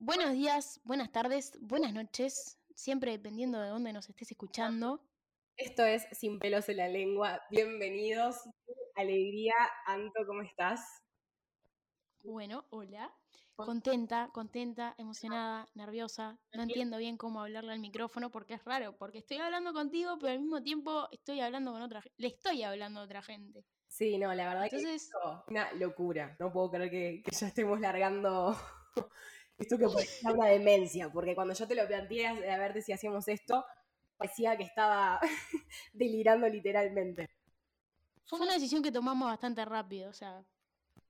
buenos días, buenas tardes, buenas noches, siempre dependiendo de dónde nos estés escuchando. Esto es Sin pelos en la lengua. Bienvenidos. Alegría, Anto, ¿cómo estás? Bueno, hola. Contenta, contenta, emocionada, nerviosa. No entiendo bien cómo hablarle al micrófono porque es raro, porque estoy hablando contigo, pero al mismo tiempo estoy hablando con otra Le estoy hablando a otra gente. Sí, no, la verdad que es una locura. No puedo creer que, que ya estemos largando esto que parecía una demencia, porque cuando yo te lo planteé a ver si hacíamos esto, parecía que estaba delirando literalmente. Fue una decisión que tomamos bastante rápido, o sea,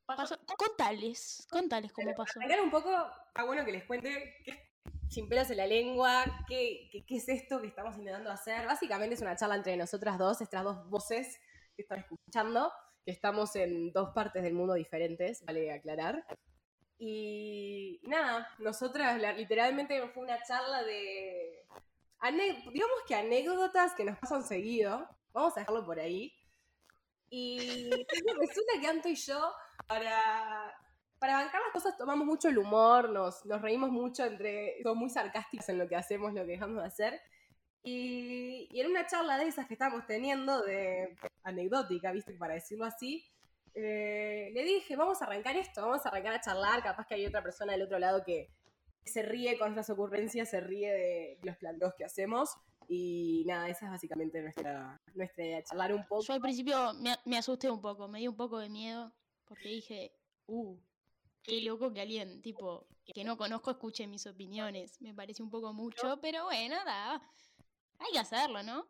pasó, contales, contales cómo pasó. Para un poco, está bueno que les cuente qué, sin pelos en la lengua, qué, qué, es esto que estamos intentando hacer. Básicamente es una charla entre nosotras dos, estas dos voces que están escuchando, que estamos en dos partes del mundo diferentes, vale aclarar. Y nada, nosotras literalmente fue una charla de, digamos que anécdotas que nos pasan seguido, vamos a dejarlo por ahí. Y resulta que Anto y yo, para, para bancar las cosas, tomamos mucho el humor, nos, nos reímos mucho entre, somos muy sarcásticos en lo que hacemos, lo que dejamos de hacer. Y, y en una charla de esas que estábamos teniendo, de anecdótica, ¿viste? Para decirlo así, eh, le dije, vamos a arrancar esto, vamos a arrancar a charlar, capaz que hay otra persona del otro lado que se ríe con nuestras ocurrencias, se ríe de los planteos que hacemos. Y nada, esa es básicamente nuestra, nuestra idea, charlar un poco. Yo al principio me, asusté un poco, me dio un poco de miedo, porque dije, uh, qué loco que alguien, tipo, que no conozco escuche mis opiniones. Me parece un poco mucho, pero bueno, nada, hay que hacerlo, ¿no?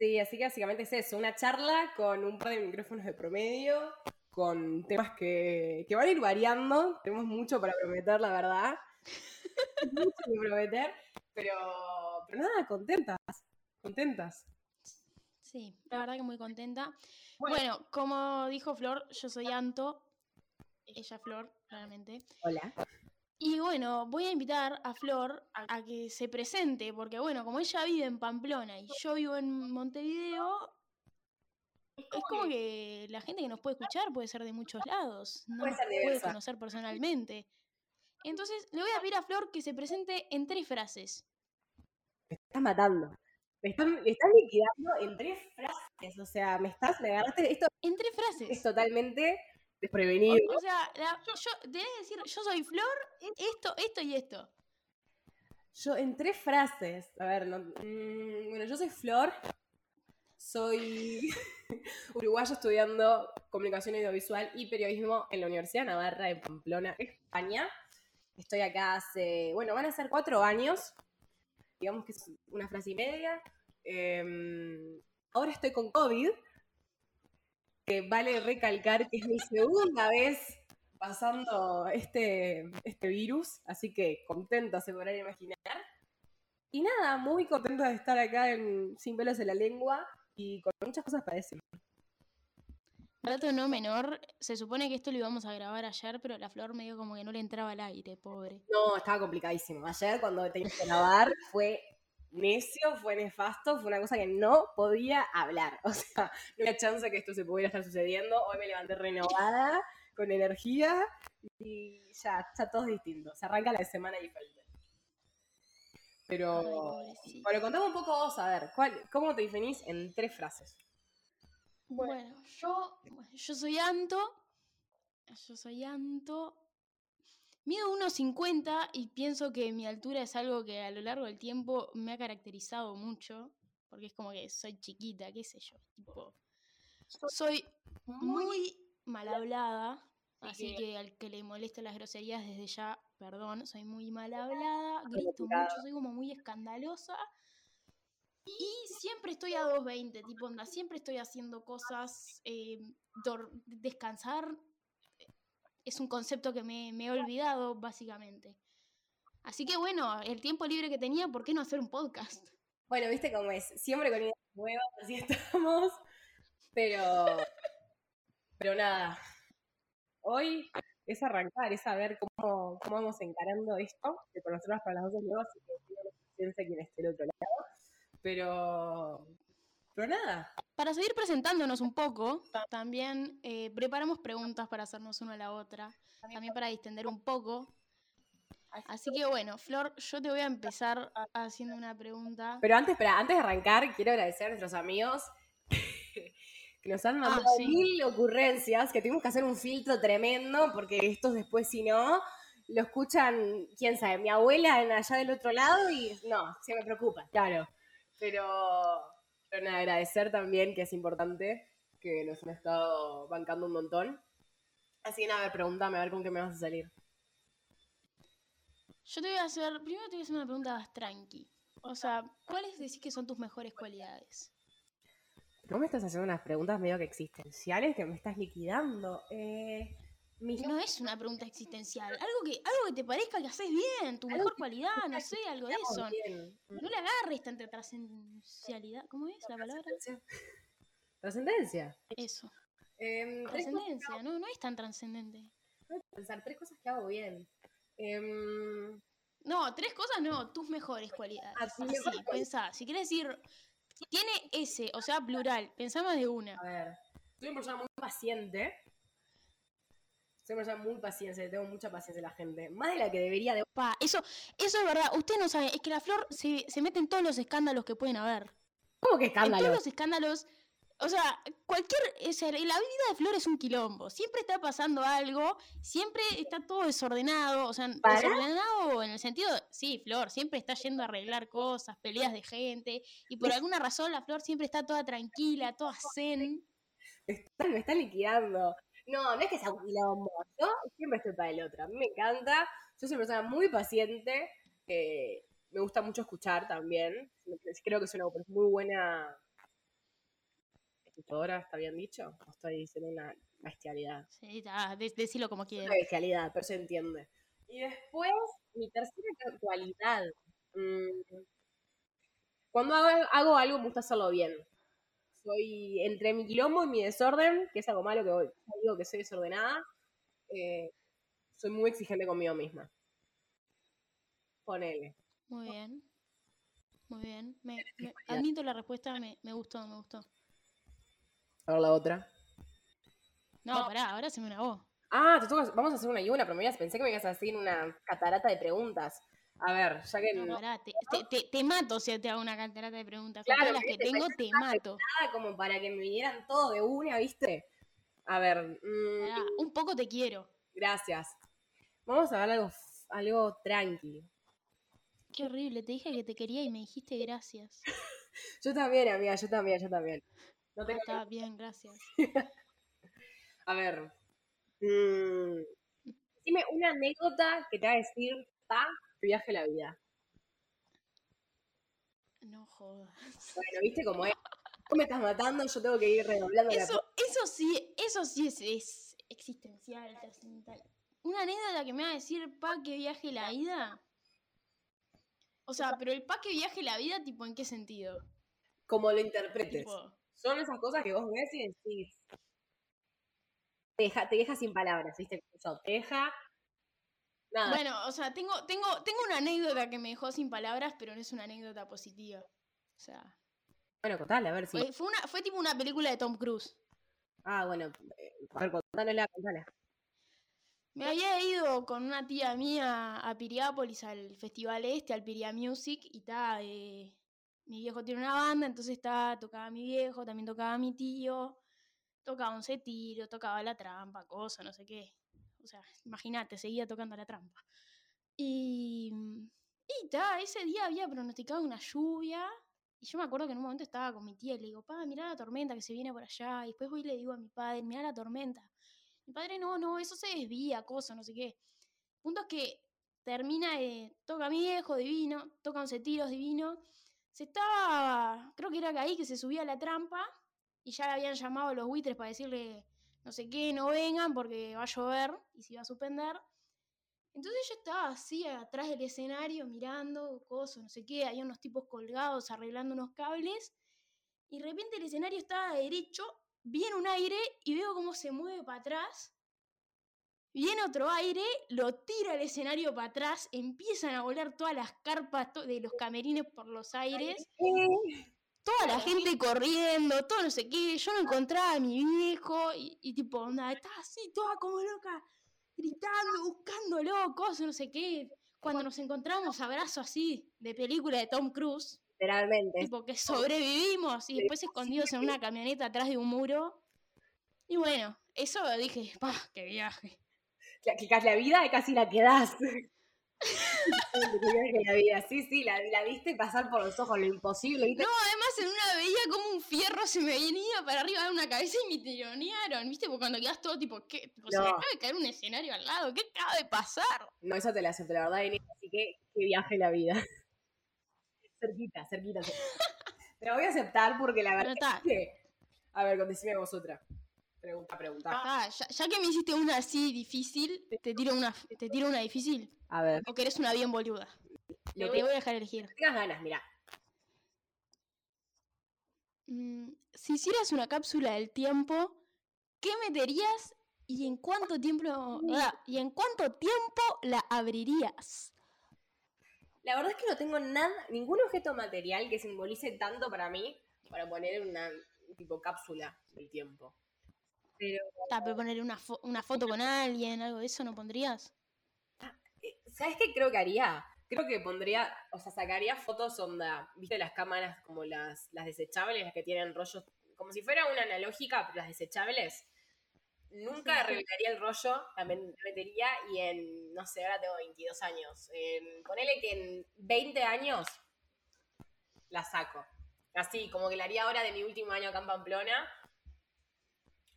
Sí, así que básicamente es eso, una charla con un par de micrófonos de promedio, con temas que, van a ir variando, tenemos mucho para prometer, la verdad. mucho que prometer, pero, pero nada, contentas, contentas. Sí, la verdad que muy contenta. Bueno, como dijo Flor, yo soy Anto, ella Flor, claramente. Hola. Y bueno, voy a invitar a Flor a, que se presente, porque bueno, como ella vive en Pamplona y yo vivo en Montevideo, es como que la gente que nos puede escuchar puede ser de muchos lados, no nos puede conocer personalmente. Entonces, le voy a pedir a Flor que se presente en tres frases. Me estás matando. Me estás, liquidando en tres frases. O sea, me estás, me agarraste esto. En tres frases. Es totalmente desprevenido. O, sea, yo, tenés que decir, yo soy Flor, esto, esto y esto. Yo, en tres frases, a ver, mm, bueno, yo soy Flor, soy uruguayo estudiando comunicación audiovisual y periodismo en la Universidad Navarra de Pamplona, España. Estoy acá hace, bueno, van a ser cuatro años, digamos que es una frase y media. Em, ahora estoy con COVID, vale recalcar que es mi segunda vez pasando este, este virus, así que contenta se podrán imaginar. Y nada, muy contenta de estar acá en Sin pelos en la lengua y con muchas cosas para decir. Dato no menor, se supone que esto lo íbamos a grabar ayer, pero la flor medio como que no le entraba al aire, pobre. No, estaba complicadísimo. Ayer cuando teníamos que grabar fue necio, fue nefasto, fue una cosa que no podía hablar. O sea, no había chance que esto se pudiera estar sucediendo. Hoy me levanté renovada, con energía y ya, está todo distinto. Se arranca la semana diferente. Pero, bueno, contame un poco vos, a ver, ¿cómo te definís en tres frases? Bueno, yo, yo soy Anto, yo soy Anto, Mido 1,50 y pienso que mi altura es algo que a lo largo del tiempo me ha caracterizado mucho, porque es como que soy chiquita, qué sé yo, tipo, soy muy mal hablada, así que al que le moleste las groserías desde ya, perdón, soy muy mal hablada, grito mucho, soy como muy escandalosa. Y siempre estoy a 2.20, tipo onda, siempre estoy haciendo cosas, eh, descansar, es un concepto que me, he olvidado, básicamente. Así que bueno, el tiempo libre que tenía, ¿por qué no hacer un podcast? Bueno, viste cómo es, siempre con ideas nuevas, así estamos, pero, pero nada, hoy es arrancar, es saber cómo, cómo vamos encarando esto, que por nosotros para las dos nuevas, y que no quien esté del otro lado, pero, pero nada. Para seguir presentándonos un poco, también eh, preparamos preguntas para hacernos una a la otra, también para distender un poco. Así que bueno, Flor, yo te voy a empezar haciendo una pregunta. Pero antes, espera, antes de arrancar, quiero agradecer a nuestros amigos que nos han mandado Ah, sí. mil ocurrencias, que tuvimos que hacer un filtro tremendo, porque estos después, si no, lo escuchan, quién sabe, mi abuela en allá del otro lado y no, se me preocupa, claro. Pero, nada, agradecer también, que es importante, que nos han estado bancando un montón. Así que nada, a ver, pregúntame, a ver con qué me vas a salir. Yo te voy a hacer, primero te voy a hacer una pregunta más tranqui. O sea, ¿cuáles decís que son tus mejores cualidades? ¿Cómo me estás haciendo unas preguntas medio que existenciales que me estás liquidando? Eh, mis No es una pregunta existencial, algo que, algo que te parezca que haces bien, tu mejor cualidad, no sé, algo de eso. Bien. No le agarres tanta trascendencialidad. ¿Cómo es la palabra? Trascendencia. Eso. Cosas Trascendencia, no, no es tan trascendente. pensar, tres cosas que hago bien. Em, No, tres cosas no, tus mejores cualidades. Ah, Así, pensá. Si quieres decir, tiene ese, o sea, plural, pensá más de una. a ver, soy una persona muy paciente. Soy una persona muy paciente, tengo mucha paciencia a la gente. Más de la que debería de... Pa, eso, eso es verdad. Usted no sabe, es que la flor se, se mete en todos los escándalos que pueden haber. ¿Cómo que En todos los escándalos. O sea, cualquier. o sea, la vida de Flor es un quilombo. Siempre está pasando algo, siempre está todo desordenado. O sea, ¿Para? desordenado en el sentido. Sí, Flor, siempre está yendo a arreglar cosas, peleas de gente. Y por alguna razón la Flor siempre está toda tranquila, toda zen. Me está, me está liquidando. No, no es que sea un quilombo. Yo siempre estoy para el otro. A mí me encanta. Yo soy una persona muy paciente. eh, me gusta mucho escuchar también. Creo que soy una muy buena escuchadora, ¿está bien dicho? ¿O estoy diciendo una bestialidad? Sí, de- decilo como Una quieras. bestialidad, pero se entiende. Y después, mi tercera cualidad. mm, cuando hago, hago algo, me gusta hacerlo bien. Soy entre mi quilombo y mi desorden, que es algo malo que hoy digo que soy desordenada. eh, soy muy exigente conmigo misma. Ponele. Muy bien. Muy bien. Me, me- admito la respuesta, me, me gustó, me gustó. A ver la otra. No, pará, ahora se me una voz. Ah, te vamos a hacer una y una, pero me ibas- pensé que me ibas a hacer una catarata de preguntas. A ver, ya que No, no, pará, te, te, te- te mato si te hago una catarata de preguntas. Con Claro, todas las que tengo, te mato. nada como para que me vinieran todo de una, ¿viste? A ver, mm, Pará, un poco te quiero. gracias. Vamos a ver algo, algo tranqui. Qué horrible, te dije que te quería y me dijiste gracias. Yo también, amiga, yo también, yo también. No Ah, tengo- está bien, gracias. A ver. mm, dime una anécdota que te va a decir, pa, viaje la vida. No jodas. Bueno, ¿viste cómo es? Tú me estás matando, yo tengo que ir redoblando la Eso, eso sí, eso sí es, es existencial, trascendental. Una anécdota que me va a decir, pa, que viaje la vida. O sea, pero el pa que viaje la vida, tipo, ¿en qué sentido? como lo interpretes. Tipo, Son esas cosas que vos ves y decís. Te deja, te deja sin palabras, ¿viste? Eso, te deja. Nada. Bueno, o sea, tengo, tengo, tengo una anécdota que me dejó sin palabras, pero no es una anécdota positiva. O sea, Bueno, contale, a ver si. fue, fue una, fue tipo una película de Tom Cruise. Ah, bueno. A ver, contánosla, contala. Me había ido con una tía mía a Piriápolis al festival este, al Piria Music, y ta, eh, mi viejo tiene una banda, entonces está, tocaba mi viejo, también tocaba mi tío, tocaba un tiro, tocaba la trampa, cosa, no sé qué. O sea, imagínate, seguía tocando la trampa. Y, y ta, ese día había pronosticado una lluvia, y yo me acuerdo que en un momento estaba con mi tía y le digo, pa, mirá la tormenta que se viene por allá, y después voy y le digo a mi padre, mirá la tormenta. Mi padre, no, no, eso se desvía, cosa, no sé qué. Punto es que termina, de toca a mi viejo, divino, toca 11 tiros, divino. Se estaba, creo que era ahí que se subía a la trampa y ya le habían llamado los buitres para decirle, no sé qué, no vengan porque va a llover y se iba a suspender. Entonces yo estaba así atrás del escenario mirando, cosas, no sé qué, había unos tipos colgados arreglando unos cables y de repente el escenario estaba derecho, viene un aire y veo cómo se mueve para atrás. Viene otro aire, lo tira el escenario para atrás, empiezan a volar todas las carpas de los camerines por los aires, toda la gente corriendo, todo no sé qué, yo no encontraba a mi viejo y, y tipo, onda, estaba así, toda como loca, gritando, buscándolo, cosas, no sé qué. cuando nos encontramos abrazo así de película de Tom Cruise, Literalmente. tipo que sobrevivimos y después escondidos en una camioneta atrás de un muro. Y bueno, eso dije, ¡pah! ¡Qué viaje! Que, que casi la vida es casi la que das. La vida. Sí, sí, la, la viste pasar por los ojos, lo imposible. ¿viste? No, además en una veía como un fierro se me venía para arriba de una cabeza y me tironearon, ¿viste? Porque cuando quedas todo tipo, ¿qué? Tipo, Se me No. acaba de caer un escenario al lado, ¿qué acaba de pasar? No, eso te la acepto, la verdad, Inés. Así que, qué viaje la vida. cerquita, cerquita, cerquita. Te la voy a aceptar porque la verdad es que... A ver, decime vos otra. Pregunta, pregunta. está, ya, ya que me hiciste una así difícil, te tiro una, te tiro una difícil. A ver, ¿O querés una bien boluda? lo Te voy a dejar elegir. tengas ganas, mira. Mm, si hicieras una cápsula del tiempo, ¿qué meterías y en cuánto tiempo ah, y en cuánto tiempo la abrirías? La verdad es que no tengo nada, ningún objeto material que simbolice tanto para mí para poner una tipo cápsula del tiempo. Pero, Ta, pero poner una, fo- una foto con alguien, algo de eso, ¿no pondrías? eh, ¿sabes qué creo que haría? Creo que pondría, o sea, sacaría fotos onda, viste las cámaras como las, las desechables, las que tienen rollos, como si fuera una analógica, pero las desechables. Nunca arreglaría el rollo, la metería y en, no sé, ahora tengo 22 años. En, ponele que en 20 años la saco. Así, como que la haría ahora de mi último año acá en Pamplona.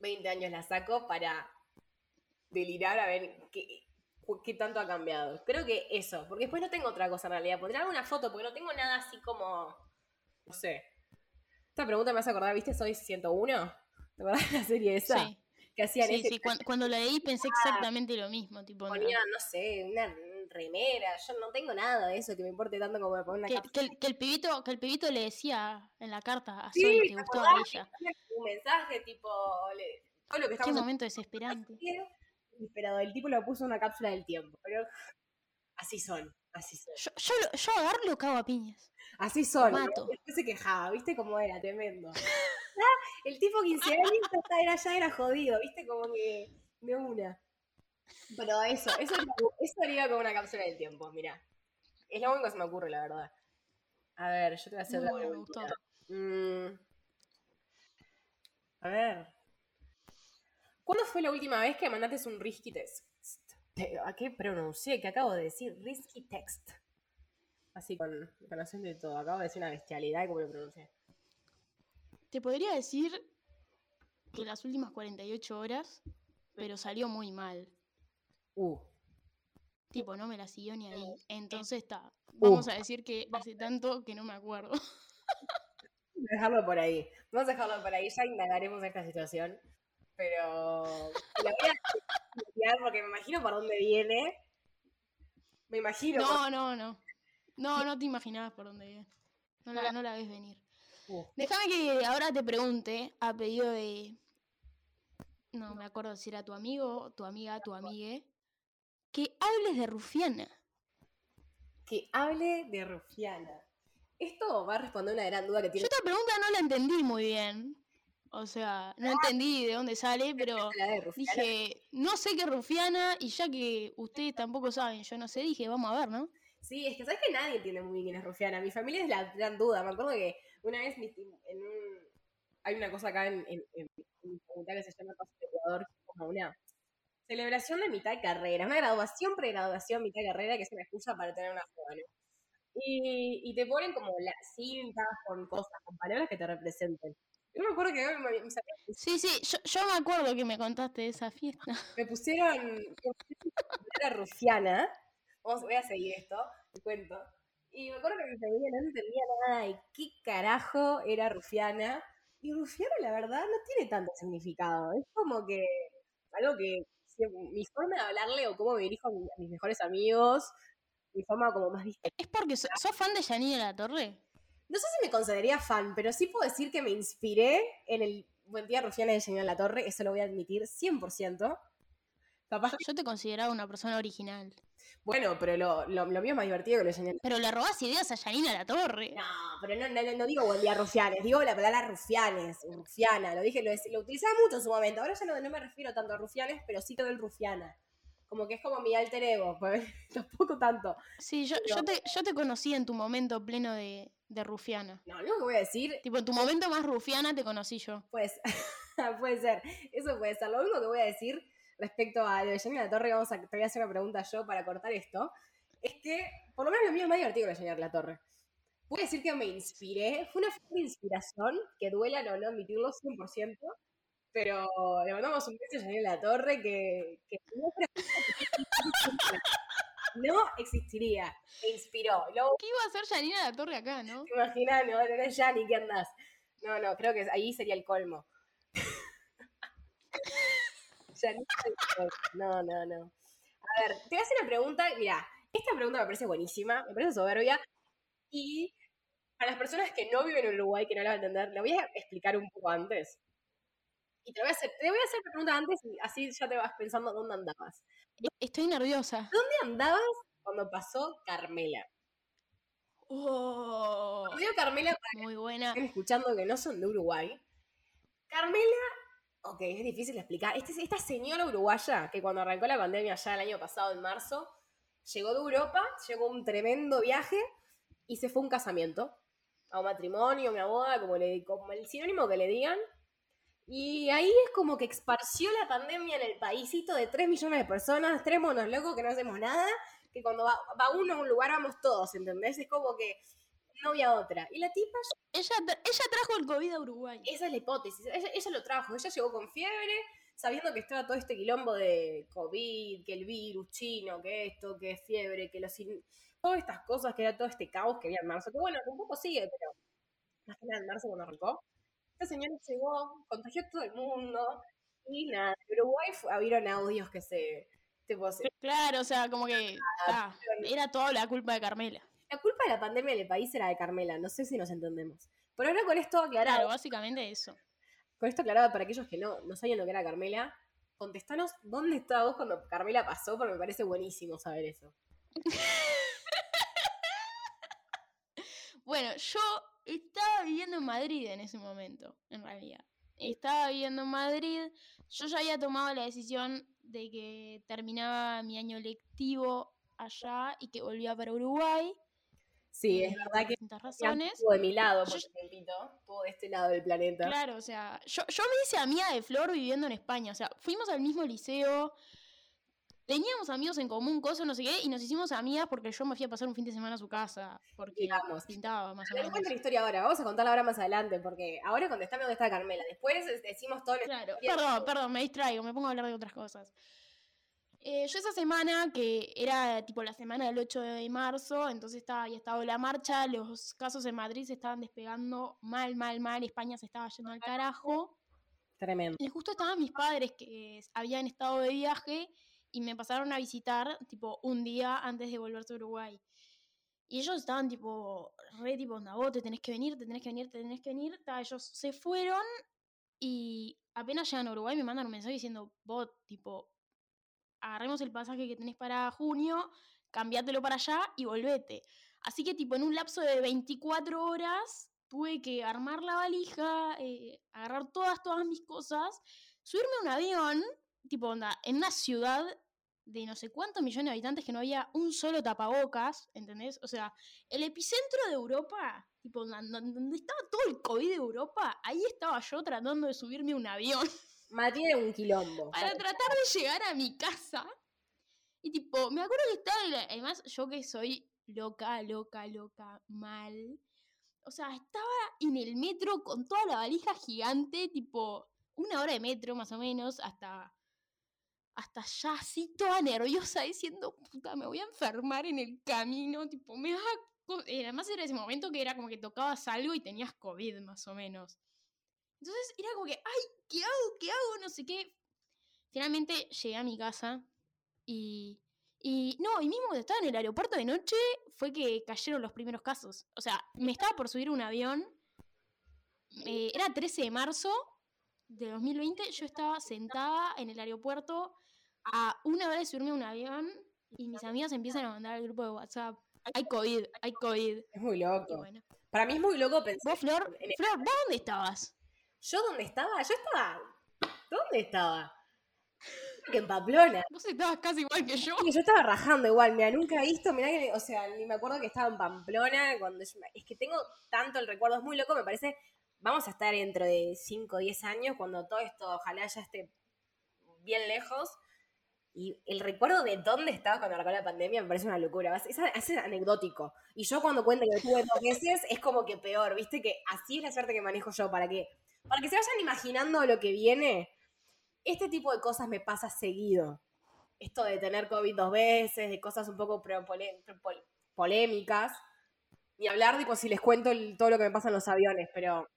20 años la saco para delirar a ver qué, qué tanto ha cambiado. Creo que eso, porque después no tengo otra cosa en realidad. Pondré alguna foto, porque no tengo nada así como, no sé. Esta pregunta me hace acordar, ¿viste? Soy 101. ¿Te acordás de la serie esa? Sí, Que hacían sí, ese sí. Cuando, cuando la leí pensé exactamente lo mismo. Tipo, no sé, una remera. Yo no tengo nada de eso que me importe tanto como me poner una que, que el, que el pibito, que el pibito le decía en la carta a Sí, Zoe que ¿te gustaba de ella. Un mensaje tipo, le- todo lo que Qué momento desesperante. Pero el tipo lo puso en una cápsula del tiempo. Pero así son, así son. Yo, yo, yo agarro cago a piñas. Así son. Mato. Después se quejaba, ¿viste cómo era? Tremendo. Ah, el tipo 15 años ya era, ya era jodido, ¿viste? Como que de una. Pero eso, eso, eso haría con una cápsula del tiempo, mira. Es lo único que se me ocurre, la verdad. A ver, yo te voy a hacer Muy bueno, preguntita. Mm. A ver. ¿Cuándo fue la última vez que mandaste un risky text? Te- ¿A qué pronuncié? Que acabo de decir risky text. Así con, con acento y todo. Acabo de decir una bestialidad como lo pronuncié. Te podría decir que las últimas 48 horas, pero salió muy mal. Uh. Tipo, no me la siguió ni ahí. Entonces está. Vamos a decir que hace tanto que no me acuerdo. Dejarlo por ahí. Vamos a dejarlo por ahí. Ya indagaremos esta situación. Pero la voy a investigar porque me imagino por dónde viene. Me imagino. por- No, no, no. No, no te imaginabas por dónde viene. No la, no la ves venir. Uh. Déjame que ahora te pregunte, a pedido de. No me acuerdo si era tu amigo, tu amiga, tu amigue. Que hables de Rufiana. Que hable de Rufiana. Esto va a responder una gran duda que Yo tiene esta pregunta no la entendí muy bien. O sea, no entendí de dónde sale, pero dije, no sé qué es Rufiana, y ya que ustedes tampoco saben, yo no sé, dije, vamos a ver, ¿no? Sí, es que sabes que nadie entiende muy bien quién es Rufiana. Mi familia es la gran duda. Me acuerdo que una vez en un, hay una cosa acá en, en, en que se llama Cosa de Ecuador, que es como una celebración de mitad de carrera, una graduación, pregraduación, mitad de carrera, que es una excusa para tener una joda, ¿no? Y, y te ponen como las cintas con cosas, con palabras que te representen. Yo me acuerdo que mis amigos Sí, sí, yo, yo me acuerdo que me contaste de esa fiesta. me pusieron era rufiana. Vamos, voy a seguir esto, te cuento. Y me acuerdo que mi familia no entendía nada de qué carajo era rufiana. Y rufiana, la verdad, no tiene tanto significado. Es como que algo que mi forma de hablarle o cómo me dirijo a, mi- a mis mejores amigos, mi forma como más distante. ¿Es porque so- sos fan de Janine La Torre? No sé si me consideraría fan, pero sí puedo decir que me inspiré en el Buen Día Rufiana de Señor La Torre, eso lo voy a admitir 100%. Capaz Yo, yo te consideraba una persona original. Bueno, pero lo, lo, lo mío es más divertido que lo Señor Pero le robás ideas a Janine La Torre. No, pero no, no, no digo buen día rufianes, digo la palabra rufianes, rufiana, lo dije, lo, lo utilizaba mucho en su momento, ahora ya no, no me refiero tanto a rufianes, pero sí todo el rufiana. como que es como mi alter ego, pues tampoco tanto. Sí, yo, yo, te, yo te conocí en tu momento pleno de, de rufiana. No, lo que voy a decir. Tipo, en tu momento más rufiana te conocí yo. Pues, puede ser, eso puede ser. Lo único que voy a decir respecto a lo de La Torre, vamos a, te voy a hacer una pregunta yo para cortar esto, es que por lo menos lo mío es más divertido que Janina La Torre. A decir que me inspiré, fue una inspiración, que duela no, no admitirlo 100%, pero le mandamos un beso a Janina La Torre que, que no existiría. Me inspiró. ¿Qué iba a hacer Janina La Torre acá, no? Te imaginas, no, no Jani, ¿qué andás? No, no, creo que ahí sería el colmo. no, no, no. A ver, te voy a hacer una pregunta. Mira, esta pregunta me parece buenísima, me parece soberbia. Y para las personas que no viven en Uruguay, que no la van a entender, la voy a explicar un poco antes. Y te voy a hacer, te voy a hacer la pregunta antes y así ya te vas pensando dónde andabas. Estoy nerviosa. ¿Dónde andabas cuando pasó Carmela? Oh, Cuando digo Carmela, muy buena. están escuchando que no son de Uruguay. Carmela, ok, es difícil de explicar. Este, esta señora uruguaya que cuando arrancó la pandemia ya el año pasado, en marzo, llegó de Europa, llegó un tremendo viaje y se fue a un casamiento. A un matrimonio, una boda, como, le, como el sinónimo que le digan. Y ahí es como que esparció la pandemia en el paísito de 3 millones de personas, tres monos locos que no hacemos nada, que cuando va, va uno a un lugar vamos todos, ¿entendés? Es como que no había otra. Y la tipa, Ella, tra- ella trajo el COVID a Uruguay. esa es la hipótesis, ella, ella lo trajo, ella llegó con fiebre, sabiendo que estaba todo este quilombo de COVID, que el virus chino, que esto, que fiebre, que los... in- Todas estas cosas, que era todo este caos que había en marzo, que bueno, un poco sigue, pero más que nada en marzo cuando arrancó. Esta señora llegó, contagió a todo el mundo, y nada, en Uruguay fue, vieron audios que se... Tipo, se- Claro, o sea, como que ah, era toda la culpa de Carmela. La culpa de la pandemia del país era de Carmela, no sé si nos entendemos. Pero ahora con esto aclarado, Claro, básicamente eso. con esto aclarado para aquellos que no, no sabían lo que era Carmela, contestanos dónde estabas vos cuando Carmela pasó, porque me parece buenísimo saber eso. Bueno, yo estaba viviendo en Madrid en ese momento, en realidad. Estaba viviendo en Madrid. Yo ya había tomado la decisión de que terminaba mi año lectivo allá y que volvía para Uruguay. Sí, eh, es por verdad que razones. de mi lado, por tiempito, estuvo de este lado del planeta. Claro, o sea, yo, yo me hice amiga de Flor viviendo en España. O sea, fuimos al mismo liceo. Teníamos amigos en común, cosas, no sé qué, y nos hicimos amigas porque yo me fui a pasar un fin de semana a su casa. Porque Digamos. pintaba más o menos. cuenta la historia ahora, vamos a contarla ahora más adelante, porque ahora contestame dónde está Carmela. Después es- decimos todo lo Claro, perdón, perdón, me distraigo, me pongo a hablar de otras cosas. Eh, yo esa semana, que era tipo la semana del 8 de marzo, entonces estaba, había estado la marcha, los casos en Madrid se estaban despegando mal, mal, mal, España se estaba yendo al carajo. Tremendo. Y justo estaban mis padres que habían estado de viaje y me pasaron a visitar tipo un día antes de volverse a Uruguay. Y ellos estaban tipo, re tipo, onda, vos te tenés que venir, te tenés que venir, te tenés que venir. Ta, ellos se fueron y apenas llegan a Uruguay me mandan un mensaje diciendo, vos, tipo, agarremos el pasaje que tenés para junio, cambiátelo para allá y volvete. Así que tipo, en un lapso de 24 horas tuve que armar la valija, eh, agarrar todas, todas mis cosas, subirme a un avión, tipo, onda, en una ciudad de no sé cuántos millones de habitantes que no había un solo tapabocas, ¿entendés? O sea, el epicentro de Europa, tipo, donde estaba todo el COVID de Europa, ahí estaba yo tratando de subirme a un avión Mati era un quilombo. para tratar de llegar a mi casa. Y tipo, me acuerdo que estaba, la- además yo que soy loca, loca, loca, mal. O sea, estaba en el metro con toda la valija gigante, tipo, una hora de metro más o menos, hasta, hasta allá, así toda nerviosa, diciendo, puta, me voy a enfermar en el camino, tipo, me vas a... co-". Eh, Además era ese momento que era como que tocabas algo y tenías COVID más o menos. Entonces era como que, ay, ¿qué hago? ¿Qué hago? No sé qué. Finalmente llegué a mi casa y, y no, y mismo cuando estaba en el aeropuerto de noche fue que cayeron los primeros casos. O sea, me estaba por subir un avión. eh, era 13 de marzo de 2020. Yo estaba sentada en el aeropuerto a una hora de subirme a un avión y mis amigas empiezan a mandar al grupo de WhatsApp. Hay COVID, hay COVID. Es muy loco. bueno. Para mí es muy loco pensar. Vos, Flor, en- Flor, ¿vos dónde estabas? ¿Yo dónde estaba? Yo estaba. ¿Dónde estaba? que en Pamplona. Vos estabas casi igual que yo. Yo estaba rajando igual, mira, nunca he visto, mira que, o sea, ni me acuerdo que estaba en Pamplona, cuando yo- es que tengo tanto el recuerdo, es muy loco, me parece, vamos a estar dentro de 5 o 10 años, cuando todo esto ojalá ya esté bien lejos, y el recuerdo de dónde estaba cuando arrancó la pandemia me parece una locura, es, es anecdótico, y yo cuando cuento que tuve dos meses, es como que peor, viste, que así es la suerte que manejo yo, para que, para que se vayan imaginando lo que viene, este tipo de cosas me pasa seguido esto de tener COVID dos veces, de cosas un poco polémicas. Ni hablar, tipo, si les cuento el- todo lo que me pasa en los aviones, pero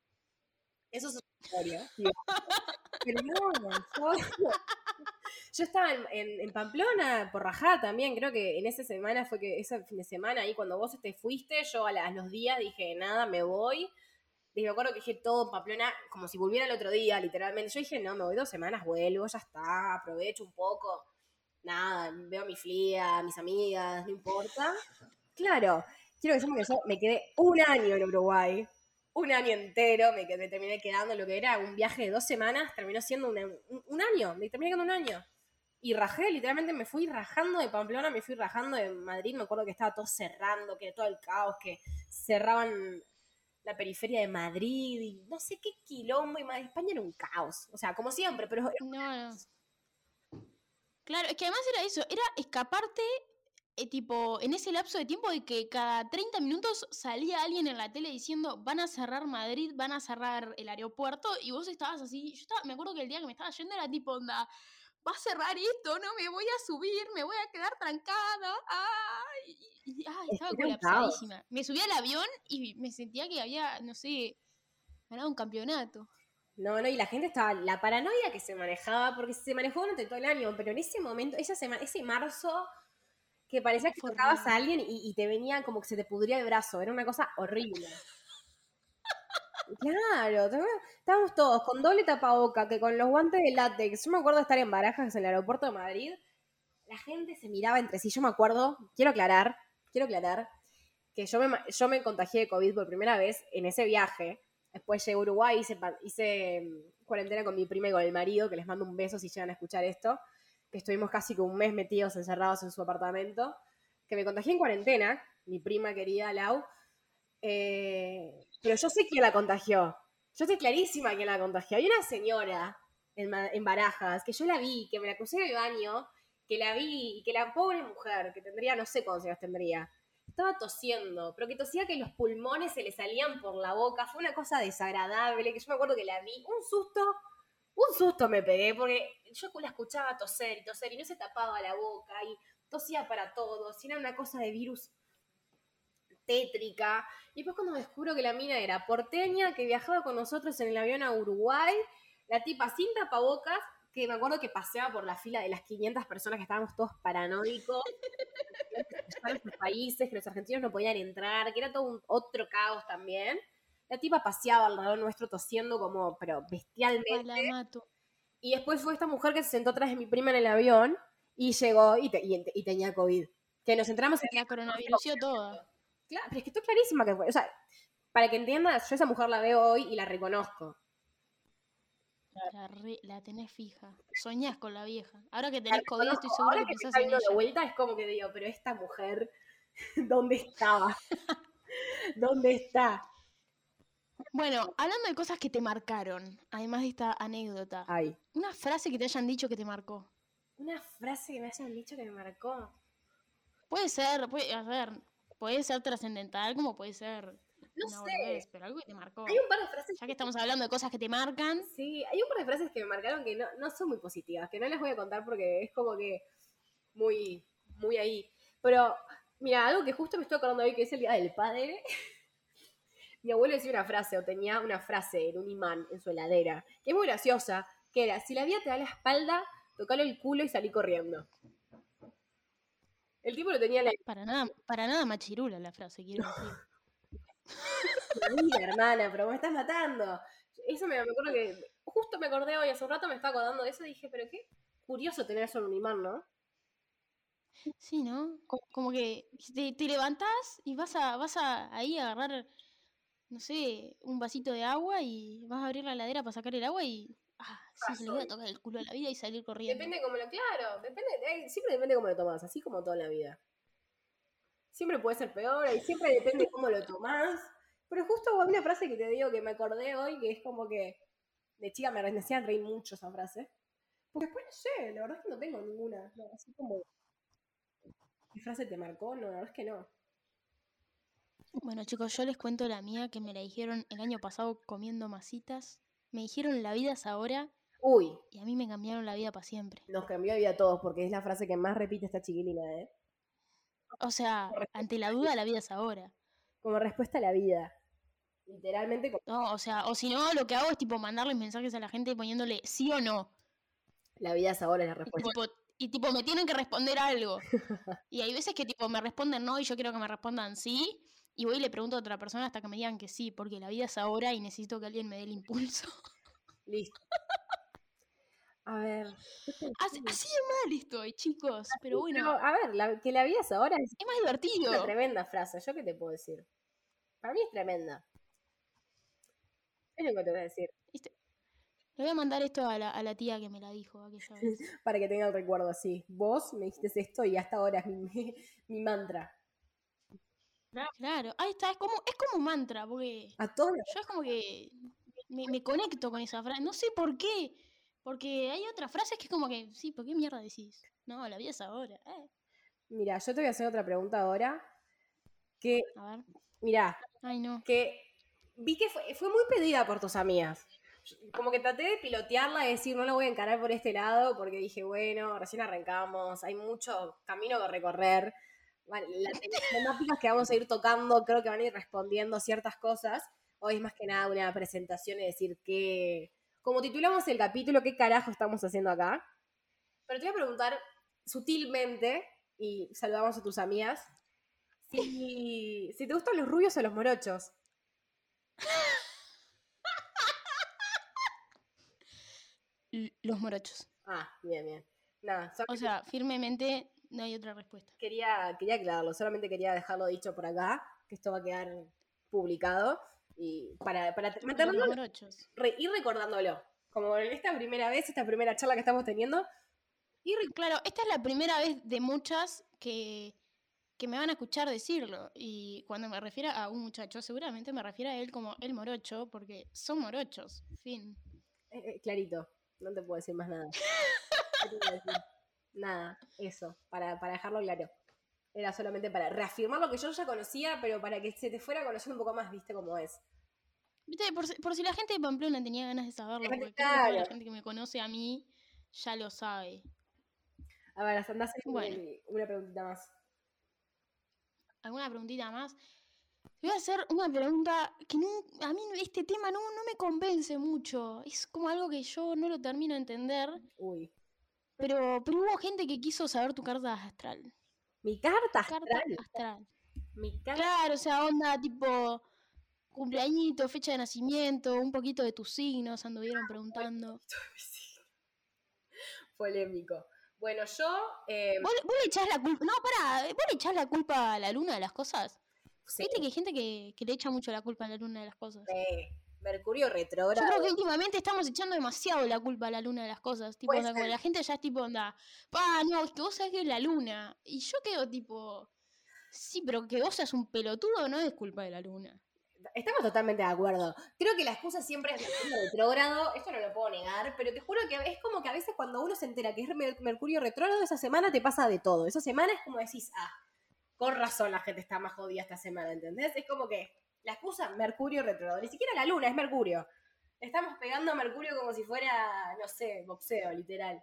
eso es otra historia. Pero no, yo, yo estaba en, en- en Pamplona por Rajá también, creo que en esa semana fue que, ese fin de semana ahí cuando vos te fuiste, yo a, la- a los días dije, nada, me voy. Y me acuerdo que dije todo en Pamplona, como si volviera el otro día, literalmente. Yo dije, no, me voy dos semanas, vuelvo, ya está, aprovecho un poco nada, veo a mi flia, a mis amigas, no importa. Claro, quiero sepan que yo me quedé un año en Uruguay, un año entero, me, terminé quedando lo que era un viaje de dos semanas, terminó siendo un, un año, me terminé quedando un año. Y rajé, literalmente me fui rajando de Pamplona, me fui rajando de Madrid, me acuerdo que estaba todo cerrando, que todo el caos, que cerraban la periferia de Madrid, y no sé qué quilombo, y Madrid, España era un caos, o sea, como siempre, pero No, no. Claro, es que además era eso, era escaparte, eh, tipo, en ese lapso de tiempo de que cada 30 minutos salía alguien en la tele diciendo van a cerrar Madrid, van a cerrar el aeropuerto, y vos estabas así, yo estaba, me acuerdo que el día que me estaba yendo era tipo, onda, va a cerrar esto, no me voy a subir, me voy a quedar trancada, ay, y- ay, Es estaba caos. colapsadísima. Me subí al avión y me sentía que había, no sé, ganado un campeonato. No, no, y la gente estaba, la paranoia que se manejaba, porque se manejó durante todo el año, pero en ese momento, esa semana, ese marzo, que parecía que tocabas a alguien y, y te venía como que se te pudría el brazo, era una cosa horrible. Claro, estábamos todos con doble tapaboca, que con los guantes de látex. Yo me acuerdo de estar en Barajas, en el aeropuerto de Madrid, la gente se miraba entre sí. Yo me acuerdo, quiero aclarar, quiero aclarar, que yo me, yo me contagié de COVID por primera vez en ese viaje. Después llegué a Uruguay, hice, hice mm, cuarentena con mi prima y con el marido, que les mando un beso si llegan a escuchar esto, que estuvimos casi que un mes metidos, encerrados en su apartamento, que me contagié en cuarentena, mi prima querida Lau, eh, pero yo sé quién la contagió. Yo estoy clarísima quién la contagió. Hay una señora en, Barajas que yo la vi, que me la crucé en el baño, que la vi y que la pobre mujer, que tendría, no sé cuántos años tendría, estaba tosiendo, pero que tosía que los pulmones se le salían por la boca. Fue una cosa desagradable, que yo me acuerdo que la vi. Un susto, un susto me pegué, porque yo la escuchaba toser y toser y no se tapaba la boca y tosía para todos. Y era una cosa de virus tétrica. Y después cuando descubro que la mina era porteña, que viajaba con nosotros en el avión a Uruguay, la tipa sin tapabocas, que me acuerdo que paseaba por la fila de las 500 personas que estábamos todos paranoicos, que sus países, que los argentinos no podían entrar, que era todo un otro caos también. La tipa paseaba alrededor nuestro tosiendo como, pero bestialmente. mato. Y después fue esta mujer que se sentó atrás de mi prima en el avión y llegó y, te- y- y tenía COVID. Que nos entramos en La coronavirusió toda. Claro, pero es que estoy clarísima que fue. O sea, para que entiendas, yo esa mujer la veo hoy y la reconozco. La, re- la tenés fija. Soñás con la vieja. Ahora que tenés La COVID, estoy segura Ahora que que pensás en ella. vuelta, es como que digo, pero esta mujer, ¿dónde estaba? ¿Dónde está? Bueno, hablando de cosas que te marcaron, además de esta anécdota, Ay, una frase que te hayan dicho que te marcó. una frase que me hayan dicho que me marcó. Puede ser, puede, a ver, puede ser trascendental como puede ser No sé. boludez, pero algo que te marcó. Hay un par de frases Ya que estamos hablando de cosas que te marcan, Sí, hay un par de frases que me marcaron que no, no son muy positivas, que no les voy a contar porque es como que muy, muy ahí. Pero, mira, algo que justo me estoy acordando hoy, que es el Día del Padre. Mi abuelo decía una frase, o tenía una frase en un imán en su heladera, que es muy graciosa, que era, si la vida te da la espalda, tocalo el culo y salí corriendo. El tipo lo tenía en la para nada, para nada machirula la frase, quiero decir. vida, hermana, pero me estás matando. Eso me, me acuerdo que, justo me acordé hoy, hace un rato me estaba acordando de eso y dije, pero qué curioso tener eso en un imán, ¿no? Sí, ¿no? Co- Como que te, te levantás y vas a, vas a ahí a agarrar, no sé, un vasito de agua y vas a abrir la heladera para sacar el agua y ah, sí, se le voy a tocar el culo a la vida y salir corriendo. Depende cómo lo, claro, depende, eh, siempre depende cómo lo tomas, así como toda la vida. Siempre puede ser peor y siempre depende cómo lo tomás. Pero justo hubo una frase que te digo que me acordé hoy, que es como que de chica me hacían reír mucho esa frase. Porque después no sé, la verdad es que no tengo ninguna. No, así como. ¿Qué frase te marcó? No, la verdad es que no. Bueno, chicos, yo les cuento la mía que me la dijeron el año pasado comiendo masitas. Me dijeron la vida es ahora. Uy. Y a mí me cambiaron la vida para siempre. Nos cambió la vida a todos porque es la frase que más repite esta chiquilina, ¿eh? O sea, ante la duda, la vida es ahora. Como respuesta a la vida. Literalmente. No, o sea, o si no, lo que hago es tipo mandarles mensajes a la gente poniéndole sí o no. La vida es ahora es la respuesta. Y tipo, me tienen que responder algo. y hay veces que tipo me responden no y yo quiero que me respondan sí. Y voy y le pregunto a otra persona hasta que me digan que sí, porque la vida es ahora y necesito que alguien me dé el impulso. Listo. A ver. Así, así de mal estoy, chicos. Pero bueno. a ver, que la vida es ahora es, más divertido. Es una tremenda frase. ¿Yo qué te puedo decir? Para mí es tremenda. Es lo que te voy a decir. Le voy a mandar esto a la, a la tía que me la dijo aquella vez. Para que tenga el recuerdo así. Vos me dijiste esto y hasta ahora es mi, mi, mantra. Claro, ahí está, es como, es como un mantra, porque a todos yo es como que me, me, conecto con esa frase, no sé por qué, porque hay otras frases que es como que, sí, ¿por qué mierda decís? No, la vida es ahora. Eh. Mira, yo te voy a hacer otra pregunta ahora, que, a ver. mira, Ay, no. que vi que fue, fue muy pedida por tus amigas como que traté de pilotearla y decir, no lo voy a encarar por este lado, porque dije, bueno, recién arrancamos, hay mucho camino que recorrer. Las temáticas que vamos a ir tocando creo que van a ir respondiendo ciertas cosas. Hoy es más que nada una presentación y decir que, como titulamos el capítulo, ¿qué carajo estamos haciendo acá? Pero te voy a preguntar sutilmente, y saludamos a tus amigas, si, si te gustan los rubios o los morochos. los morochos. Ah, bien, bien. Nada, o sea, firmemente no hay otra respuesta. Quería, quería aclararlo, solamente quería dejarlo dicho por acá, que esto va a quedar publicado. Y para, para morochos. ir recordándolo. Como esta primera vez, esta primera charla que estamos teniendo. Y claro, esta es la primera vez de muchas que, que me van a escuchar decirlo. Y cuando me refiero a un muchacho, seguramente me refiero a él como el morocho, porque son morochos. Fin. Eh, eh, clarito. No te puedo decir más nada. Nada, eso, para, para dejarlo claro. Era solamente para reafirmar lo que yo ya conocía, pero para que se te fuera conociendo un poco más, viste cómo es. Viste, por, si la gente de Pamplona tenía ganas de saberlo, porque la gente que me conoce a mí ya lo sabe. A ver, andás bueno. una preguntita más. ¿Alguna preguntita más? voy a hacer una pregunta que a mí este tema no, no me convence mucho. Es como algo que yo no lo termino de entender. Uy. Pero, pero hubo gente que quiso saber tu carta astral. ¿Mi carta astral? Carta astral. Mi carta... Claro, o sea, onda tipo cumpleañito, fecha de nacimiento, un poquito de tus signos, anduvieron preguntando. Polémico. Bueno, yo... Eh... ¿Vos, ¿Vos, le echás la culpa... No, pará, ¿vos le echás la culpa a la luna de las cosas? Viste que hay gente que, le echa mucho la culpa a la luna de las cosas. Sí. Mercurio retrógrado. Yo creo que últimamente estamos echando demasiado la culpa a la luna de las cosas. Tipo, la gente ya es tipo, onda, pa, no, es que vos sabés que es la luna. Y yo quedo tipo, sí, pero que vos seas un pelotudo no es culpa de la luna. Estamos totalmente de acuerdo. Creo que la excusa siempre es Mercurio retrógrado, esto no lo puedo negar, pero te juro que es como que a veces cuando uno se entera que es Mercurio retrógrado, esa semana te pasa de todo. Esa semana es como decís, ah, con razón la gente está más jodida esta semana, ¿entendés? Es como que la excusa Mercurio retrógrado, ni siquiera la luna, es Mercurio. Estamos pegando a Mercurio como si fuera, no sé, boxeo, literal.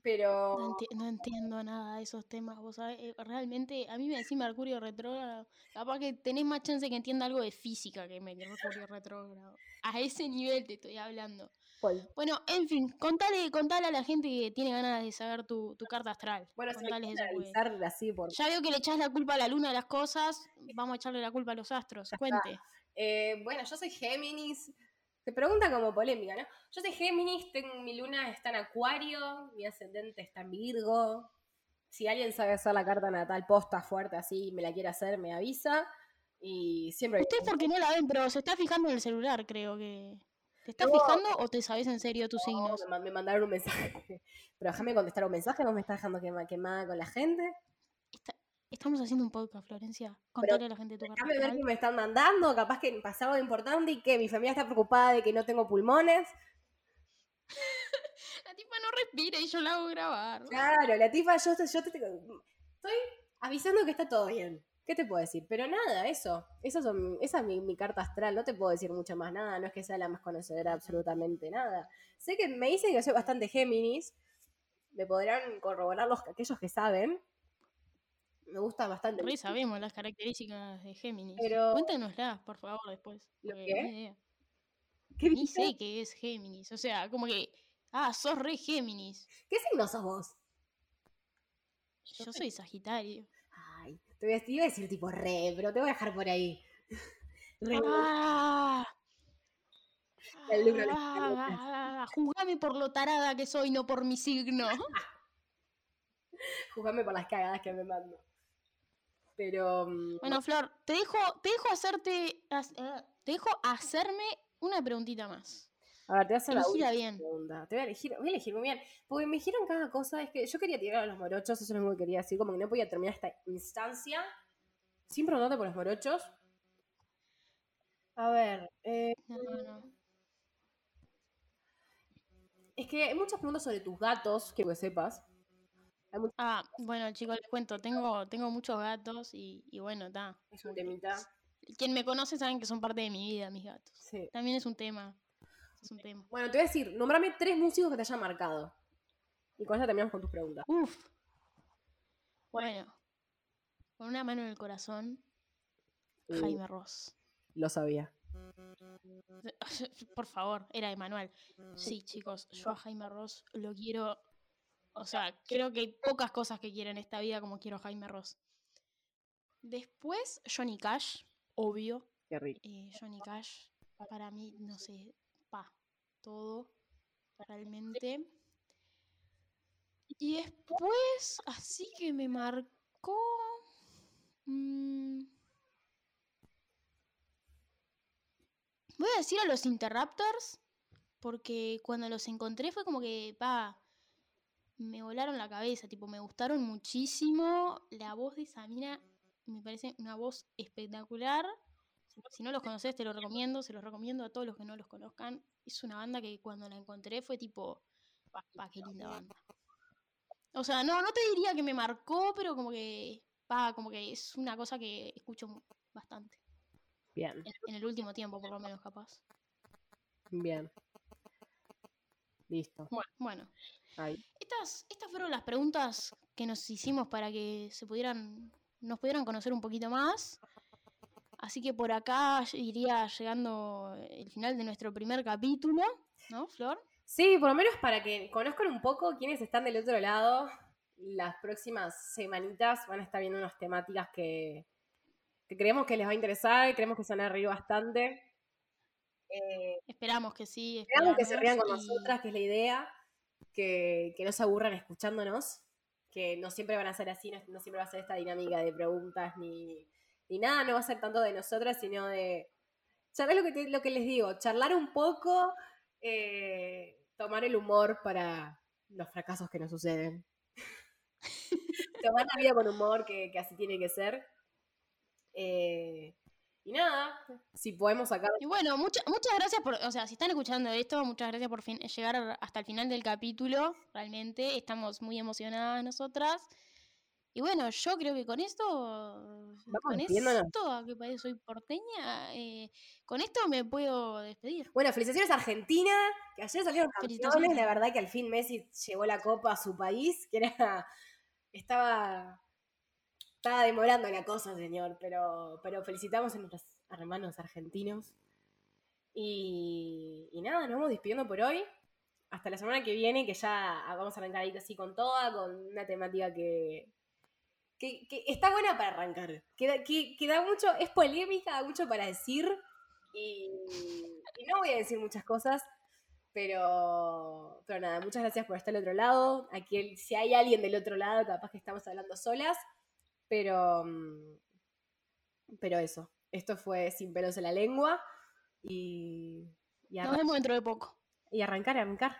Pero... No, entiendo nada de esos temas, vos sabés, eh, realmente a mí me decís Mercurio retrógrado, capaz que tenés más chance que entienda algo de física que Mercurio retrógrado. A ese nivel te estoy hablando. Bueno, en fin, contale, contale a la gente que tiene ganas de saber tu, carta astral. Bueno, así por... Ya veo que le echás la culpa a la luna de las cosas, vamos a echarle la culpa a los astros. Cuente. Eh, bueno, yo soy Géminis. Te pregunta como polémica, ¿no? Yo soy Géminis, tengo, mi luna está en Acuario, mi ascendente está en Virgo. Si alguien sabe hacer la carta natal posta fuerte así, me la quiere hacer, me avisa. Y siempre. Ustedes porque no la ven, pero se está fijando en el celular, creo que. ¿Te estás fijando o te sabes en serio tus No, signos? me, ma- me mandaron un mensaje. Pero déjame contestar un mensaje, no me estás dejando quema- quemada con la gente. Está- Estamos haciendo un podcast, Florencia. Contale a la gente tu Déjame ver qué me están mandando, capaz que pasa algo importante y que mi familia está preocupada de que no tengo pulmones. La tipa no respira y yo la hago grabar. Claro, la tipa, yo, te- yo te, estoy avisando que está todo bien. ¿Qué te puedo decir? Pero nada, eso. Eso son, esa es mi, mi carta astral. No te puedo decir mucho más nada. No es que sea la más conocedora absolutamente nada. Sé que me dicen que soy bastante Géminis. Me podrán corroborar los, aquellos que saben. Me gusta bastante. Re sabemos las características de Géminis. Pero- Cuéntanoslas, por favor, después. ¿Lo porque qué? ¿Qué, Ni sé qué es Géminis. O sea, como que. Ah, sos re Géminis. ¿Qué signo sos vos? Yo soy Sagitario. Te voy a, te iba a decir tipo re, pero te voy a dejar por ahí. Re. ¡Ah! Libro de las Ah, juzgame por lo tarada que soy, no por mi signo. Juzgame por las cagadas que me mando. Pero. mm, Bueno, Flor, te dejo, te dejo hacerte. eh, te dejo hacerme una preguntita más. A ver, te voy a hacer la Elegila bien. pregunta. Te voy a elegir, voy a elegir muy bien. Porque me dijeron cada cosa. Es que yo quería tirar a los morochos, eso es lo único que quería decir. Como que no podía terminar esta instancia sin preguntarte por los morochos. A ver, eh, No, no, no. es que hay muchas preguntas sobre tus gatos, que sepas. Hay muchas, Ah, bueno, chicos, les cuento. Tengo, tengo muchos gatos y, y bueno, está. es un temita. Quien me conoce saben que son parte de mi vida, mis gatos. Sí. También es un tema. Es un tema. Bueno, te voy a decir, nombrame tres músicos que te hayan marcado. Y con eso terminamos con tus preguntas. Uf. Bueno. Con una mano en el corazón, Uh, Jaime Ross. Lo sabía. Por favor, era Emanuel. Sí, chicos, yo a Jaime Ross lo quiero. O sea, creo que hay pocas cosas que quiero en esta vida como quiero a Jaime Ross. Después, Johnny Cash, obvio. Qué rico. eh, Johnny Cash, para mí, no sé, todo, realmente. Y después, así que me marcó. mm, voy a decir a los Interrupters, porque cuando los encontré fue como que, pa, me volaron la cabeza, tipo, me gustaron muchísimo. La voz de esa mina me parece una voz espectacular. Si no los conoces, te lo recomiendo, se los recomiendo a todos los que no los conozcan. Es una banda que cuando la encontré fue tipo, pa, qué linda banda. O sea, no, no te diría que me marcó, pero como que, pa, como que es una cosa que escucho bastante. Bien, En, en el último tiempo, por lo menos, capaz. bien. Listo. Bueno, bueno. Ahí. Estas, estas fueron las preguntas que nos hicimos para que se pudieran, nos pudieran conocer un poquito más. Así que por acá iría llegando el final de nuestro primer capítulo, ¿no, Flor? Sí, por lo menos para que conozcan un poco quiénes están del otro lado. Las próximas semanitas van a estar viendo unas temáticas que, que creemos que les va a interesar, creemos que se van a reír bastante. Eh, Esperamos que sí. esperamos que se rían con y- nosotras, que es la idea, que, que no se aburran escuchándonos, que no siempre van a ser así, no, no siempre va a ser esta dinámica de preguntas ni, ni nada, no va a ser tanto de nosotras, sino de charlar lo que, lo que les digo, charlar un poco, eh, tomar el humor para los fracasos que nos suceden. tomar la vida con humor, que, que así tiene que ser. Eh, y nada, si podemos sacar Y bueno, mucha- muchas gracias por, o sea, si están escuchando esto, muchas gracias por fin- llegar hasta el final del capítulo, realmente, estamos muy emocionadas nosotras. Y bueno, yo creo que con esto, con despidiéndonos. esto, que parece soy porteña, eh, con esto me puedo despedir. Bueno, felicitaciones a Argentina, que ayer salieron campeones. La verdad que al fin Messi llevó la copa a su país, que era. Estaba. Estaba demorando la cosa, señor. Pero, pero felicitamos a nuestros hermanos argentinos. Y, y nada, nos vamos despidiendo por hoy. Hasta la semana que viene, que ya vamos a arrancar ahí así con toda, con una temática que, que, que está buena para arrancar. Que, da- que, que da mucho, es polémica, da mucho para decir. Y, y no voy a decir muchas cosas, pero, pero nada, muchas gracias por estar al otro lado. Aquí, si hay alguien del otro lado, capaz que estamos hablando solas, pero, mm, pero eso. Esto fue Sin pelos en la lengua. Y Nos vemos dentro de poco. Y arrancar, arrancar.